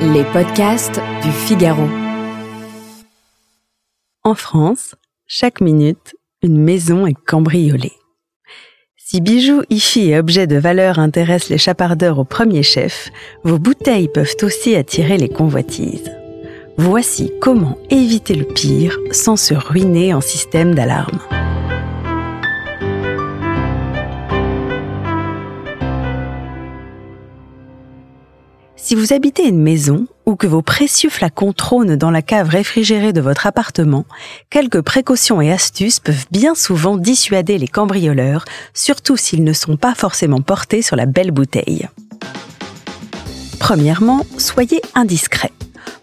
Les podcasts du Figaro. En France, chaque minute, une maison est cambriolée. Si bijoux, hi et objets de valeur intéressent les chapardeurs au premier chef, vos bouteilles peuvent aussi attirer les convoitises. Voici comment éviter le pire sans se ruiner en système d'alarme. Si vous habitez une maison ou que vos précieux flacons trônent dans la cave réfrigérée de votre appartement, quelques précautions et astuces peuvent bien souvent dissuader les cambrioleurs, surtout s'ils ne sont pas forcément portés sur la belle bouteille. Premièrement, soyez indiscret.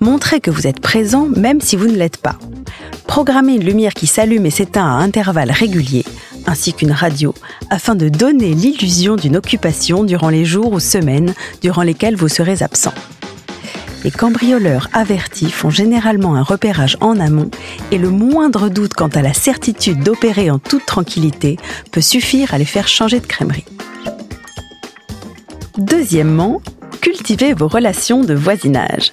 Montrez que vous êtes présent même si vous ne l'êtes pas. Programmez une lumière qui s'allume et s'éteint à intervalles réguliers, ainsi qu'une radio, afin de donner l'illusion d'une occupation durant les jours ou semaines durant lesquels vous serez absent. Les cambrioleurs avertis font généralement un repérage en amont et le moindre doute quant à la certitude d'opérer en toute tranquillité peut suffire à les faire changer de crèmerie. Deuxièmement, cultivez vos relations de voisinage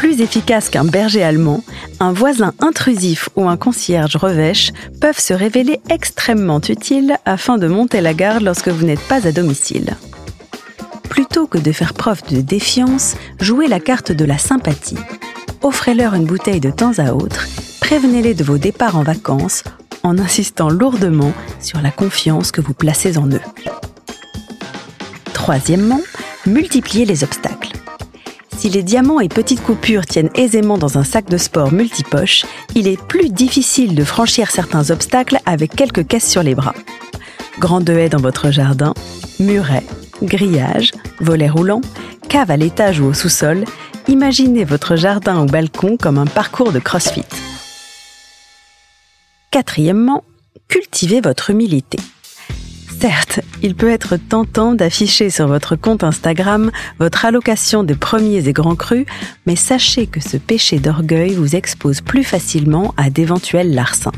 plus efficace qu'un berger allemand, un voisin intrusif ou un concierge revêche peuvent se révéler extrêmement utiles afin de monter la garde lorsque vous n'êtes pas à domicile. Plutôt que de faire preuve de défiance, jouez la carte de la sympathie. Offrez-leur une bouteille de temps à autre, prévenez-les de vos départs en vacances en insistant lourdement sur la confiance que vous placez en eux. Troisièmement, multipliez les obstacles. Si les diamants et petites coupures tiennent aisément dans un sac de sport multipoche, il est plus difficile de franchir certains obstacles avec quelques caisses sur les bras. Grande haie dans votre jardin, muret, grillage, volet roulant, cave à l'étage ou au sous-sol, imaginez votre jardin ou balcon comme un parcours de crossfit. Quatrièmement, cultivez votre humilité. Certes, il peut être tentant d'afficher sur votre compte Instagram votre allocation des premiers et grands crus, mais sachez que ce péché d'orgueil vous expose plus facilement à d'éventuels larcins.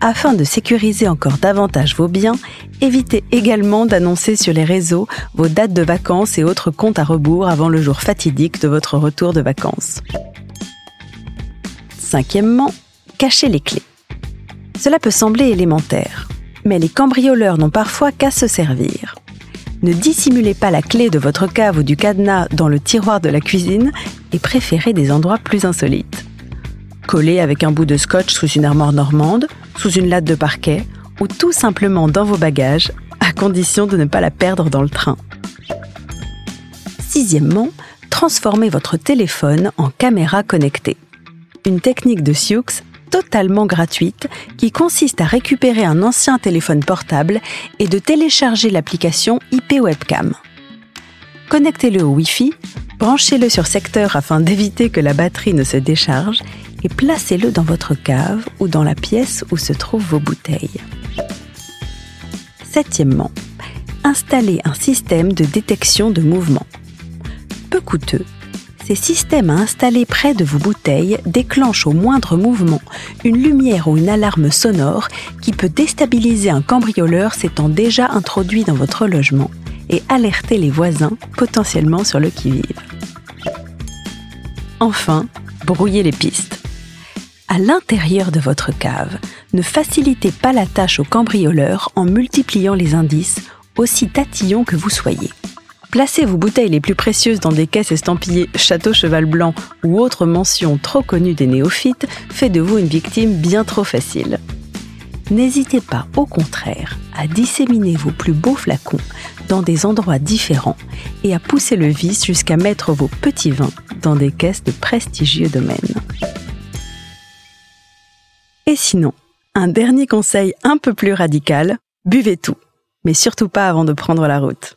Afin de sécuriser encore davantage vos biens, évitez également d'annoncer sur les réseaux vos dates de vacances et autres comptes à rebours avant le jour fatidique de votre retour de vacances. Cinquièmement, cachez les clés. Cela peut sembler élémentaire, mais les cambrioleurs n'ont parfois qu'à se servir. Ne dissimulez pas la clé de votre cave ou du cadenas dans le tiroir de la cuisine et préférez des endroits plus insolites. Collez avec un bout de scotch sous une armoire normande, sous une latte de parquet ou tout simplement dans vos bagages, à condition de ne pas la perdre dans le train. Sixièmement, transformez votre téléphone en caméra connectée. Une technique de Sioux totalement gratuite qui consiste à récupérer un ancien téléphone portable et de télécharger l'application IP Webcam. Connectez-le au Wi-Fi, branchez-le sur secteur afin d'éviter que la batterie ne se décharge et placez-le dans votre cave ou dans la pièce où se trouvent vos bouteilles. Septièmement, installez un système de détection de mouvement. Peu coûteux, ces systèmes à installer près de vos bouteilles déclenchent au moindre mouvement une lumière ou une alarme sonore qui peut déstabiliser un cambrioleur s'étant déjà introduit dans votre logement et alerter les voisins potentiellement sur le qui-vive. Enfin, brouillez les pistes. À l'intérieur de votre cave, ne facilitez pas la tâche aux cambrioleurs en multipliant les indices, aussi tatillons que vous soyez. Placez vos bouteilles les plus précieuses dans des caisses estampillées Château Cheval Blanc ou autre mention trop connue des néophytes fait de vous une victime bien trop facile. N'hésitez pas, au contraire, à disséminer vos plus beaux flacons dans des endroits différents et à pousser le vice jusqu'à mettre vos petits vins dans des caisses de prestigieux domaines. Et sinon, un dernier conseil un peu plus radical, buvez tout, mais surtout pas avant de prendre la route.